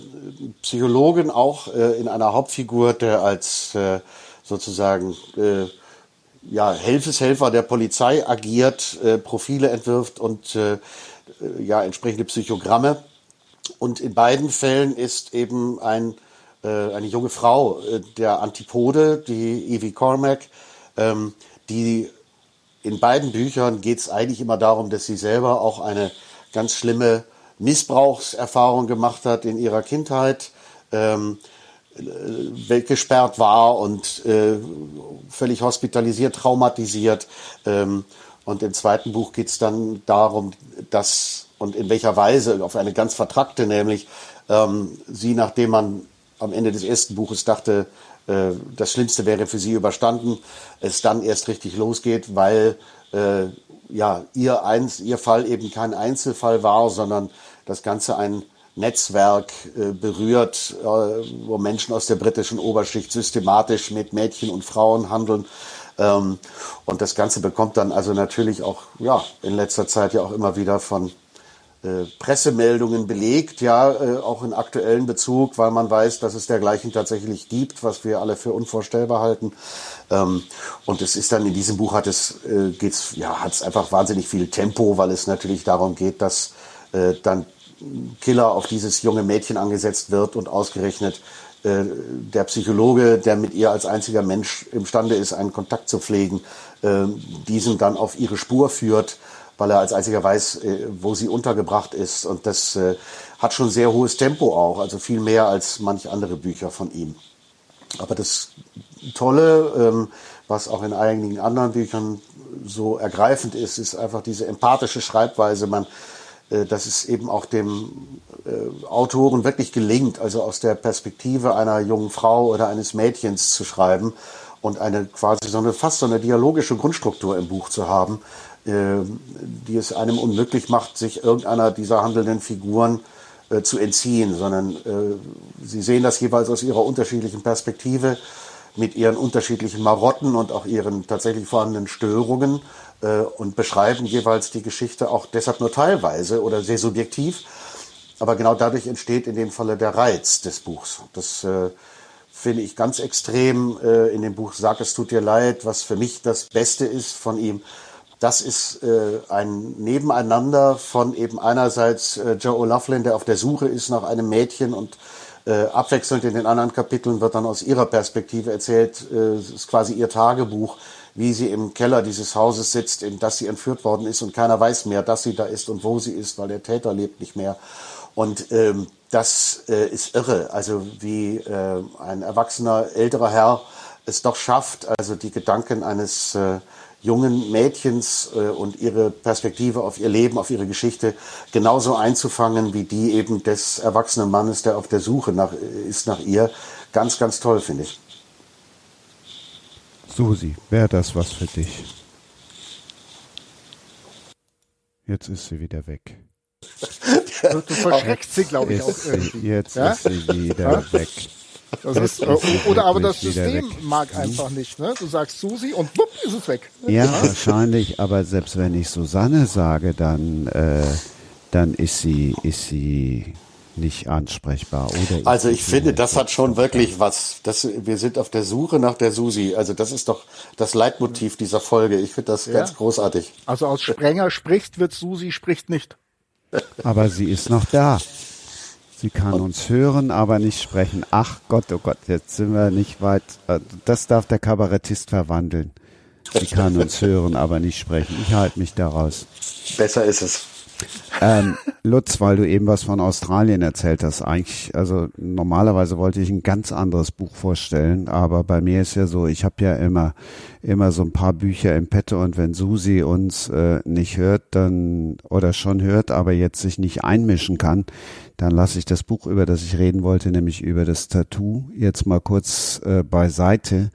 Psychologen auch äh, in einer Hauptfigur, der als äh, sozusagen äh, ja Helfeshelfer der Polizei agiert, äh, Profile entwirft und äh, ja entsprechende Psychogramme. Und in beiden Fällen ist eben ein, äh, eine junge Frau äh, der Antipode, die Evie Cormac, ähm, die in beiden Büchern geht es eigentlich immer darum, dass sie selber auch eine ganz schlimme Missbrauchserfahrung gemacht hat in ihrer Kindheit, ähm, äh, weggesperrt war und äh, völlig hospitalisiert, traumatisiert. Ähm, und im zweiten Buch geht es dann darum, dass und in welcher Weise, auf eine ganz vertrackte, nämlich ähm, sie, nachdem man am Ende des ersten Buches dachte, äh, das Schlimmste wäre für sie überstanden, es dann erst richtig losgeht, weil äh, ja ihr, eins, ihr Fall eben kein Einzelfall war, sondern das Ganze ein Netzwerk äh, berührt, äh, wo Menschen aus der britischen Oberschicht systematisch mit Mädchen und Frauen handeln. Ähm, und das Ganze bekommt dann also natürlich auch ja in letzter Zeit ja auch immer wieder von Pressemeldungen belegt, ja, äh, auch in aktuellen Bezug, weil man weiß, dass es dergleichen tatsächlich gibt, was wir alle für unvorstellbar halten. Ähm, und es ist dann in diesem Buch hat es äh, geht's ja hat es einfach wahnsinnig viel Tempo, weil es natürlich darum geht, dass äh, dann Killer auf dieses junge Mädchen angesetzt wird und ausgerechnet äh, der Psychologe, der mit ihr als einziger Mensch imstande ist, einen Kontakt zu pflegen, äh, diesen dann auf ihre Spur führt weil er als einziger weiß, äh, wo sie untergebracht ist. Und das äh, hat schon sehr hohes Tempo auch, also viel mehr als manche andere Bücher von ihm. Aber das Tolle, ähm, was auch in einigen anderen Büchern so ergreifend ist, ist einfach diese empathische Schreibweise. Man, äh, dass es eben auch dem Autoren wirklich gelingt, also aus der Perspektive einer jungen Frau oder eines Mädchens zu schreiben und eine quasi so eine fast so eine dialogische Grundstruktur im Buch zu haben, die es einem unmöglich macht, sich irgendeiner dieser handelnden Figuren äh, zu entziehen, sondern äh, sie sehen das jeweils aus ihrer unterschiedlichen Perspektive mit ihren unterschiedlichen Marotten und auch ihren tatsächlich vorhandenen Störungen äh, und beschreiben jeweils die Geschichte auch deshalb nur teilweise oder sehr subjektiv. Aber genau dadurch entsteht in dem Falle der Reiz des Buchs. Das äh, finde ich ganz extrem äh, in dem Buch Sag es tut dir leid, was für mich das Beste ist von ihm, das ist äh, ein Nebeneinander von eben einerseits äh, Joe O'Loughlin, der auf der Suche ist nach einem Mädchen und äh, abwechselnd in den anderen Kapiteln wird dann aus ihrer Perspektive erzählt, äh, ist quasi ihr Tagebuch, wie sie im Keller dieses Hauses sitzt, in das sie entführt worden ist und keiner weiß mehr, dass sie da ist und wo sie ist, weil der Täter lebt nicht mehr. Und ähm, das äh, ist irre, also wie äh, ein erwachsener älterer Herr es doch schafft, also die Gedanken eines äh, jungen Mädchens äh, und ihre Perspektive auf ihr Leben, auf ihre Geschichte genauso einzufangen wie die eben des erwachsenen Mannes, der auf der Suche nach, ist nach ihr. Ganz, ganz toll, finde ich. Susi, wäre das was für dich? Jetzt ist sie wieder weg. Du, du verschreckst sie, glaube ich, auch Jetzt, irgendwie. sie, jetzt Ja? ist sie wieder weg. Das ist, äh, oder aber das System weg. mag einfach nicht. Ne? Du sagst Susi und wupp ist es weg. Ja, wahrscheinlich, aber selbst wenn ich Susanne sage, dann, äh, dann ist sie, ist sie nicht ansprechbar. Oder Also ich finde, das hat schon wirklich was. Das, wir sind auf der Suche nach der Susi. Also das ist doch das Leitmotiv dieser Folge. Ich finde das ganz großartig. Also aus Sprenger spricht, wird Susi spricht nicht. Aber sie ist noch da. Sie kann uns hören, aber nicht sprechen. Ach Gott, oh Gott, jetzt sind wir nicht weit. äh, Das darf der Kabarettist verwandeln. Sie kann uns hören, aber nicht sprechen. Ich halte mich daraus. Besser ist es. Ähm, Lutz, weil du eben was von Australien erzählt hast, eigentlich, also normalerweise wollte ich ein ganz anderes Buch vorstellen, aber bei mir ist ja so, ich habe ja immer, immer so ein paar Bücher im Petto und wenn Susi uns äh, nicht hört, dann oder schon hört, aber jetzt sich nicht einmischen kann, dann lasse ich das Buch, über das ich reden wollte, nämlich über das Tattoo, jetzt mal kurz äh, beiseite,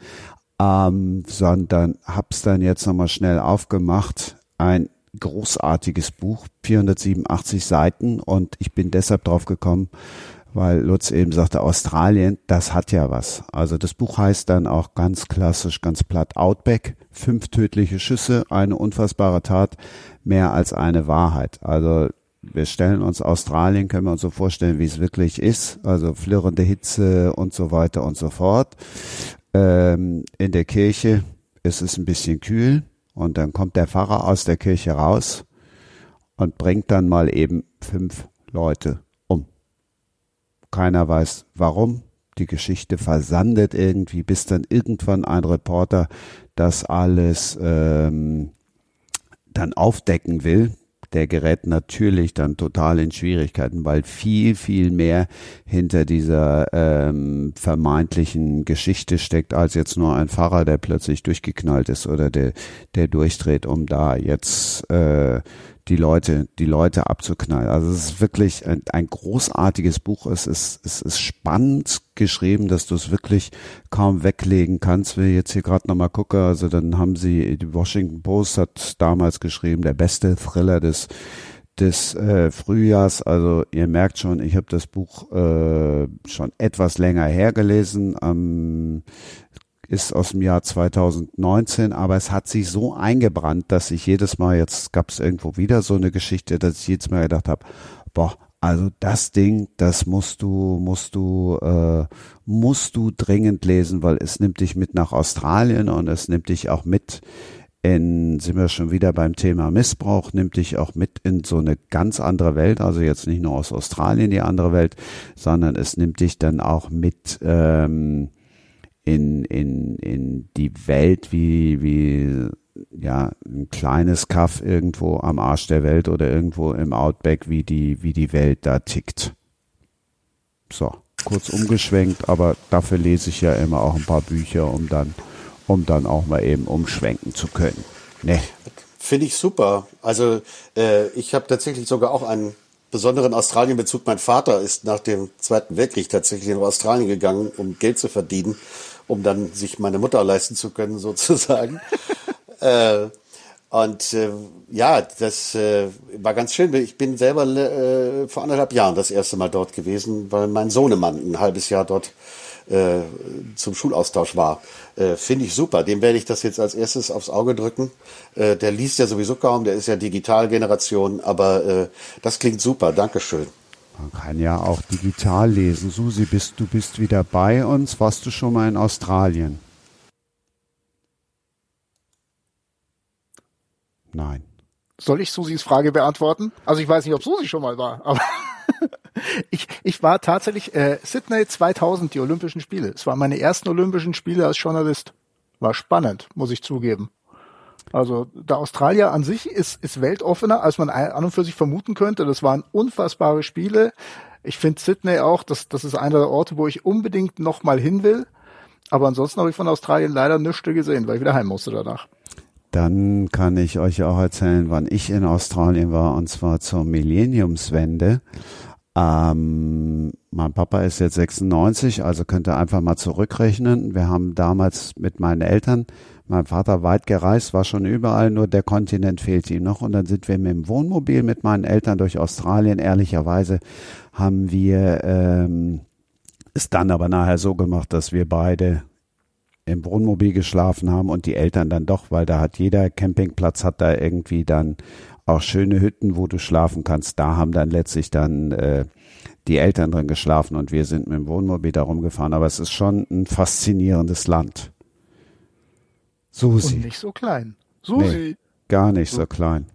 ähm, sondern hab's dann jetzt nochmal schnell aufgemacht. Ein großartiges Buch, 487 Seiten und ich bin deshalb drauf gekommen, weil Lutz eben sagte, Australien, das hat ja was. Also das Buch heißt dann auch ganz klassisch, ganz platt Outback, fünf tödliche Schüsse, eine unfassbare Tat, mehr als eine Wahrheit. Also wir stellen uns Australien, können wir uns so vorstellen, wie es wirklich ist, also flirrende Hitze und so weiter und so fort. Ähm, in der Kirche ist es ein bisschen kühl und dann kommt der Pfarrer aus der Kirche raus und bringt dann mal eben fünf Leute um. Keiner weiß warum. Die Geschichte versandet irgendwie, bis dann irgendwann ein Reporter das alles ähm, dann aufdecken will. Der gerät natürlich dann total in Schwierigkeiten, weil viel, viel mehr hinter dieser ähm, vermeintlichen Geschichte steckt, als jetzt nur ein Pfarrer, der plötzlich durchgeknallt ist oder der, der durchdreht, um da jetzt äh, die Leute, die Leute abzuknallen. Also es ist wirklich ein, ein großartiges Buch. Es ist, es ist spannend geschrieben, dass du es wirklich kaum weglegen kannst. Wenn ich jetzt hier gerade nochmal gucke, also dann haben sie, die Washington Post hat damals geschrieben, der beste Thriller des des äh, Frühjahrs. Also ihr merkt schon, ich habe das Buch äh, schon etwas länger hergelesen. Ähm, ist aus dem Jahr 2019, aber es hat sich so eingebrannt, dass ich jedes Mal, jetzt gab es irgendwo wieder so eine Geschichte, dass ich jedes Mal gedacht habe, boah, also das Ding, das musst du, musst du, äh, musst du dringend lesen, weil es nimmt dich mit nach Australien und es nimmt dich auch mit in, sind wir schon wieder beim Thema Missbrauch, nimmt dich auch mit in so eine ganz andere Welt, also jetzt nicht nur aus Australien die andere Welt, sondern es nimmt dich dann auch mit ähm, in, in, in die Welt wie, wie ja, ein kleines Kaff irgendwo am Arsch der Welt oder irgendwo im Outback, wie die, wie die Welt da tickt. So, kurz umgeschwenkt, aber dafür lese ich ja immer auch ein paar Bücher, um dann, um dann auch mal eben umschwenken zu können. Ne. Finde ich super. Also äh, ich habe tatsächlich sogar auch einen besonderen Australienbezug. Mein Vater ist nach dem Zweiten Weltkrieg tatsächlich nach Australien gegangen, um Geld zu verdienen, um dann sich meine Mutter leisten zu können, sozusagen. äh, und äh, ja, das äh, war ganz schön. Ich bin selber äh, vor anderthalb Jahren das erste Mal dort gewesen, weil mein Sohnemann ein halbes Jahr dort äh, zum Schulaustausch war. Äh, Finde ich super. Dem werde ich das jetzt als erstes aufs Auge drücken. Äh, der liest ja sowieso kaum, der ist ja Digitalgeneration, aber äh, das klingt super. Dankeschön. Man kann ja auch digital lesen. Susi, bist, du bist wieder bei uns. Warst du schon mal in Australien? Nein. Soll ich Susis Frage beantworten? Also ich weiß nicht, ob Susi schon mal war, aber ich, ich war tatsächlich äh, Sydney 2000, die Olympischen Spiele. Es waren meine ersten Olympischen Spiele als Journalist. War spannend, muss ich zugeben. Also der Australier an sich ist, ist weltoffener, als man an und für sich vermuten könnte. Das waren unfassbare Spiele. Ich finde Sydney auch, das, das ist einer der Orte, wo ich unbedingt noch mal hin will. Aber ansonsten habe ich von Australien leider nichts gesehen, weil ich wieder heim musste danach. Dann kann ich euch auch erzählen, wann ich in Australien war, und zwar zur Millenniumswende. Ähm, mein Papa ist jetzt 96, also könnt ihr einfach mal zurückrechnen. Wir haben damals mit meinen Eltern, mein Vater weit gereist, war schon überall, nur der Kontinent fehlte ihm noch. Und dann sind wir mit dem Wohnmobil mit meinen Eltern durch Australien. Ehrlicherweise haben wir ähm, es dann aber nachher so gemacht, dass wir beide im Wohnmobil geschlafen haben und die Eltern dann doch, weil da hat jeder Campingplatz hat da irgendwie dann auch schöne Hütten, wo du schlafen kannst. Da haben dann letztlich dann äh, die Eltern drin geschlafen und wir sind mit dem Wohnmobil da rumgefahren. Aber es ist schon ein faszinierendes Land. Susi. Und nicht so klein. Susi. Nee, gar nicht so klein.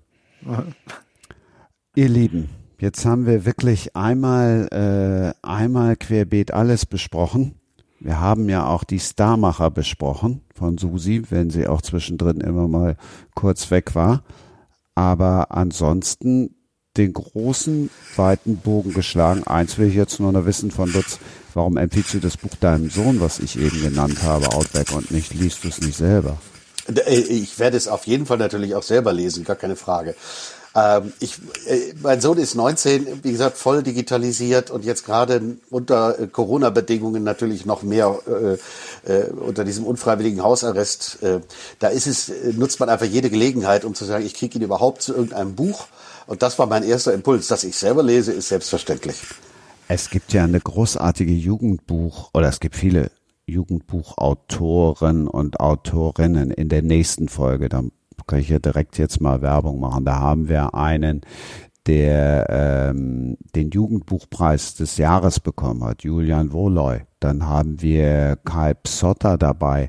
Ihr Lieben, jetzt haben wir wirklich einmal, äh, einmal querbeet alles besprochen. Wir haben ja auch die Starmacher besprochen von Susi, wenn sie auch zwischendrin immer mal kurz weg war. Aber ansonsten den großen, weiten Bogen geschlagen. Eins will ich jetzt nur noch wissen von Lutz. Warum empfiehlst du das Buch deinem Sohn, was ich eben genannt habe, Outback, und nicht liest du es nicht selber? Äh, ich werde es auf jeden Fall natürlich auch selber lesen, gar keine Frage. Ähm, ich, äh, mein Sohn ist 19, wie gesagt, voll digitalisiert und jetzt gerade unter äh, Corona-Bedingungen natürlich noch mehr äh, unter diesem unfreiwilligen Hausarrest. Da ist es, nutzt man einfach jede Gelegenheit, um zu sagen, ich kriege ihn überhaupt zu irgendeinem Buch. Und das war mein erster Impuls. Dass ich selber lese, ist selbstverständlich. Es gibt ja eine großartige Jugendbuch, oder es gibt viele Jugendbuchautoren und Autorinnen in der nächsten Folge. Da kann ich ja direkt jetzt mal Werbung machen. Da haben wir einen, der ähm, den Jugendbuchpreis des Jahres bekommen hat, Julian Woloy. Dann haben wir Kai Psotter dabei,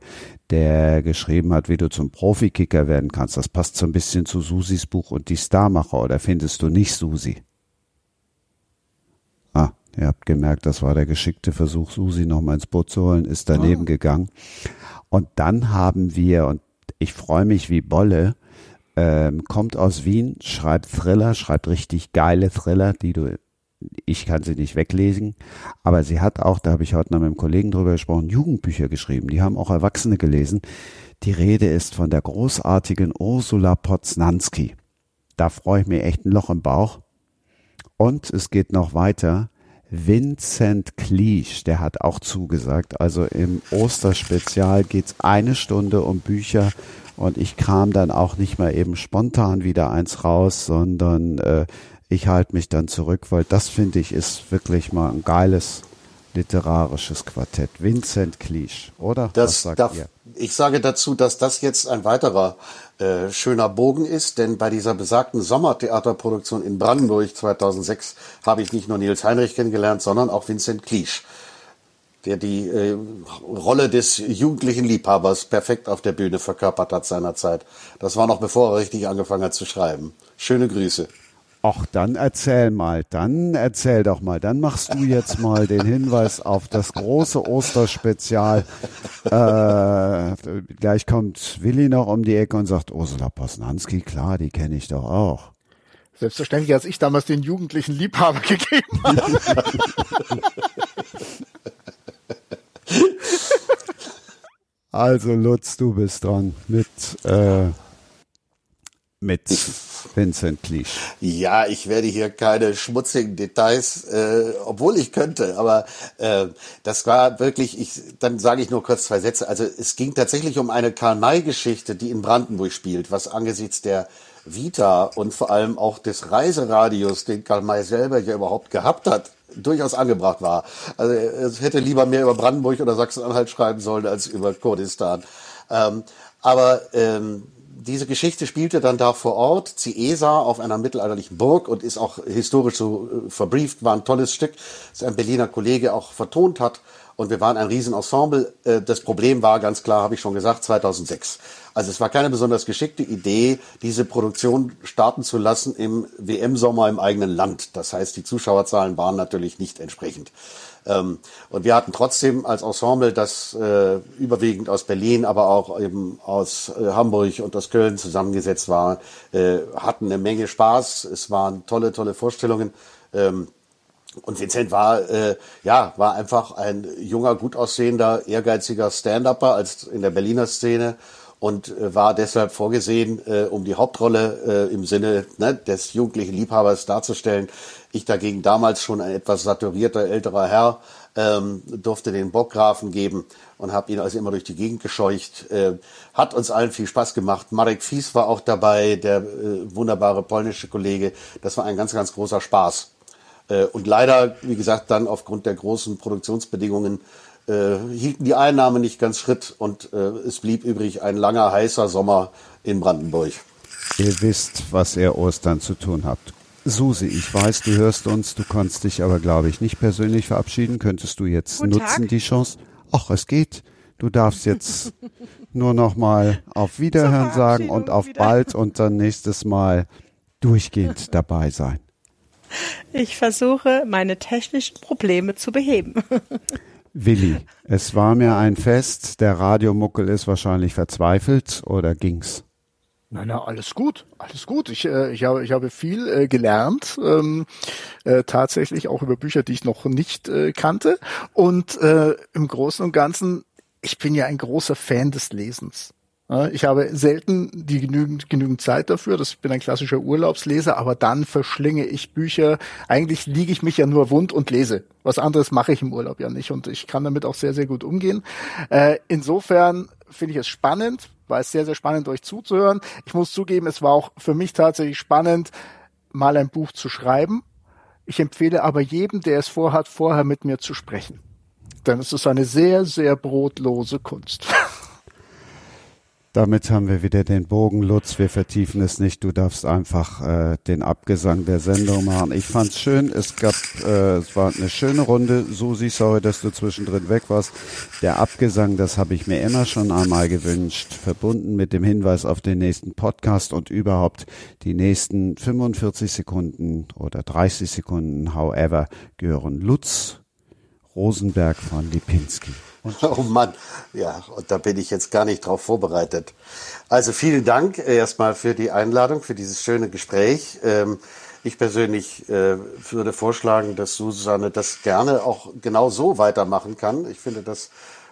der geschrieben hat, wie du zum Profikicker werden kannst. Das passt so ein bisschen zu Susis Buch und die Starmacher, oder findest du nicht, Susi? Ah, ihr habt gemerkt, das war der geschickte Versuch, Susi nochmal ins Boot zu holen, ist daneben oh. gegangen. Und dann haben wir, und ich freue mich wie Bolle, ähm, kommt aus Wien, schreibt Thriller, schreibt richtig geile Thriller, die du ich kann sie nicht weglesen, aber sie hat auch, da habe ich heute noch mit einem Kollegen drüber gesprochen, Jugendbücher geschrieben. Die haben auch Erwachsene gelesen. Die Rede ist von der großartigen Ursula Poznanski. Da freue ich mir echt ein Loch im Bauch. Und es geht noch weiter. Vincent Cleach, der hat auch zugesagt. Also im Osterspezial geht's eine Stunde um Bücher und ich kam dann auch nicht mal eben spontan wieder eins raus, sondern äh, ich halte mich dann zurück, weil das finde ich ist wirklich mal ein geiles literarisches Quartett. Vincent Cleach, oder? Das darf, ich sage dazu, dass das jetzt ein weiterer äh, schöner Bogen ist, denn bei dieser besagten Sommertheaterproduktion in Brandenburg 2006 habe ich nicht nur Nils Heinrich kennengelernt, sondern auch Vincent Cleach, der die äh, Rolle des jugendlichen Liebhabers perfekt auf der Bühne verkörpert hat seinerzeit. Das war noch bevor er richtig angefangen hat zu schreiben. Schöne Grüße. Ach, dann erzähl mal, dann erzähl doch mal, dann machst du jetzt mal den Hinweis auf das große Osterspezial. Äh, gleich kommt Willi noch um die Ecke und sagt, Ursula Posnanski, klar, die kenne ich doch auch. Selbstverständlich, als ich damals den jugendlichen Liebhaber gegeben habe. also Lutz, du bist dran mit äh, mit Vincent Cleach. Ja, ich werde hier keine schmutzigen Details, äh, obwohl ich könnte, aber äh, das war wirklich, ich, dann sage ich nur kurz zwei Sätze. Also es ging tatsächlich um eine Karl-May-Geschichte, die in Brandenburg spielt, was angesichts der Vita und vor allem auch des Reiseradios, den Karl May selber ja überhaupt gehabt hat, durchaus angebracht war. Also es hätte lieber mehr über Brandenburg oder Sachsen-Anhalt schreiben sollen als über Kurdistan. Ähm, aber ähm, diese Geschichte spielte dann da vor Ort, Ciesa, auf einer mittelalterlichen Burg und ist auch historisch so äh, verbrieft, war ein tolles Stück, das ein Berliner Kollege auch vertont hat. Und wir waren ein Riesenensemble. Äh, das Problem war ganz klar, habe ich schon gesagt, 2006. Also es war keine besonders geschickte Idee, diese Produktion starten zu lassen im WM-Sommer im eigenen Land. Das heißt, die Zuschauerzahlen waren natürlich nicht entsprechend. Ähm, und wir hatten trotzdem als Ensemble, das äh, überwiegend aus Berlin, aber auch eben aus äh, Hamburg und aus Köln zusammengesetzt war, äh, hatten eine Menge Spaß. Es waren tolle, tolle Vorstellungen. Ähm, und Vincent war, äh, ja, war einfach ein junger, gut aussehender, ehrgeiziger Stand-Upper als in der Berliner Szene und äh, war deshalb vorgesehen, äh, um die Hauptrolle äh, im Sinne ne, des jugendlichen Liebhabers darzustellen. Ich dagegen damals schon ein etwas saturierter älterer Herr ähm, durfte den Bockgrafen geben und habe ihn also immer durch die Gegend gescheucht. Äh, hat uns allen viel Spaß gemacht. Marek Fies war auch dabei, der äh, wunderbare polnische Kollege. Das war ein ganz, ganz großer Spaß. Äh, und leider, wie gesagt, dann aufgrund der großen Produktionsbedingungen äh, hielten die Einnahmen nicht ganz Schritt und äh, es blieb übrig ein langer, heißer Sommer in Brandenburg. Ihr wisst, was ihr Ostern zu tun habt. Susi, ich weiß, du hörst uns, du kannst dich aber, glaube ich, nicht persönlich verabschieden. Könntest du jetzt Guten nutzen, Tag. die Chance? Ach, es geht. Du darfst jetzt nur noch mal auf Wiederhören sagen und auf wieder. bald und dann nächstes Mal durchgehend dabei sein. Ich versuche, meine technischen Probleme zu beheben. Willi, es war mir ein Fest. Der Radiomuckel ist wahrscheinlich verzweifelt oder ging's? Nein, na, alles gut, alles gut. Ich, äh, ich, habe, ich habe viel äh, gelernt, ähm, äh, tatsächlich auch über Bücher, die ich noch nicht äh, kannte. Und äh, im Großen und Ganzen, ich bin ja ein großer Fan des Lesens. Ich habe selten die genügend, genügend Zeit dafür. Das bin ein klassischer Urlaubsleser, aber dann verschlinge ich Bücher. Eigentlich liege ich mich ja nur wund und lese. Was anderes mache ich im Urlaub ja nicht und ich kann damit auch sehr, sehr gut umgehen. Äh, insofern finde ich es spannend, war es sehr, sehr spannend, euch zuzuhören. Ich muss zugeben, es war auch für mich tatsächlich spannend, mal ein Buch zu schreiben. Ich empfehle aber jedem, der es vorhat, vorher mit mir zu sprechen. Denn es ist eine sehr, sehr brotlose Kunst. Damit haben wir wieder den Bogen, Lutz. Wir vertiefen es nicht. Du darfst einfach äh, den Abgesang der Sendung machen. Ich fand's schön. Es gab, äh, es war eine schöne Runde. Susi, sorry, dass du zwischendrin weg warst. Der Abgesang, das habe ich mir immer schon einmal gewünscht. Verbunden mit dem Hinweis auf den nächsten Podcast und überhaupt die nächsten 45 Sekunden oder 30 Sekunden, however, gehören Lutz Rosenberg von Lipinski. Oh Mann, ja, und da bin ich jetzt gar nicht drauf vorbereitet. Also vielen Dank erstmal für die Einladung, für dieses schöne Gespräch. Ähm, ich persönlich äh, würde vorschlagen, dass Susanne das gerne auch genau so weitermachen kann. Ich finde das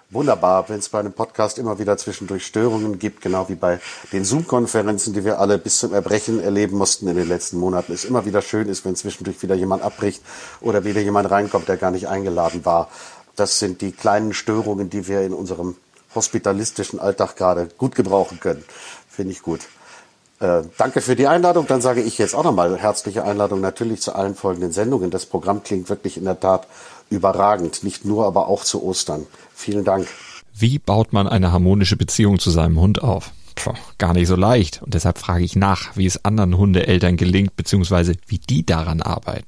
wunderbar, wenn es bei einem Podcast immer wieder zwischendurch Störungen gibt, genau wie bei den Zoom-Konferenzen, die wir alle bis zum Erbrechen erleben mussten in den letzten Monaten. Es immer wieder schön ist, wenn zwischendurch wieder jemand abbricht oder wieder jemand reinkommt, der gar nicht eingeladen war. Das sind die kleinen Störungen, die wir in unserem hospitalistischen Alltag gerade gut gebrauchen können. Finde ich gut. Äh, danke für die Einladung. Dann sage ich jetzt auch nochmal herzliche Einladung natürlich zu allen folgenden Sendungen. Das Programm klingt wirklich in der Tat überragend. Nicht nur, aber auch zu Ostern. Vielen Dank. Wie baut man eine harmonische Beziehung zu seinem Hund auf? Puh, gar nicht so leicht. Und deshalb frage ich nach, wie es anderen Hundeeltern gelingt, beziehungsweise wie die daran arbeiten.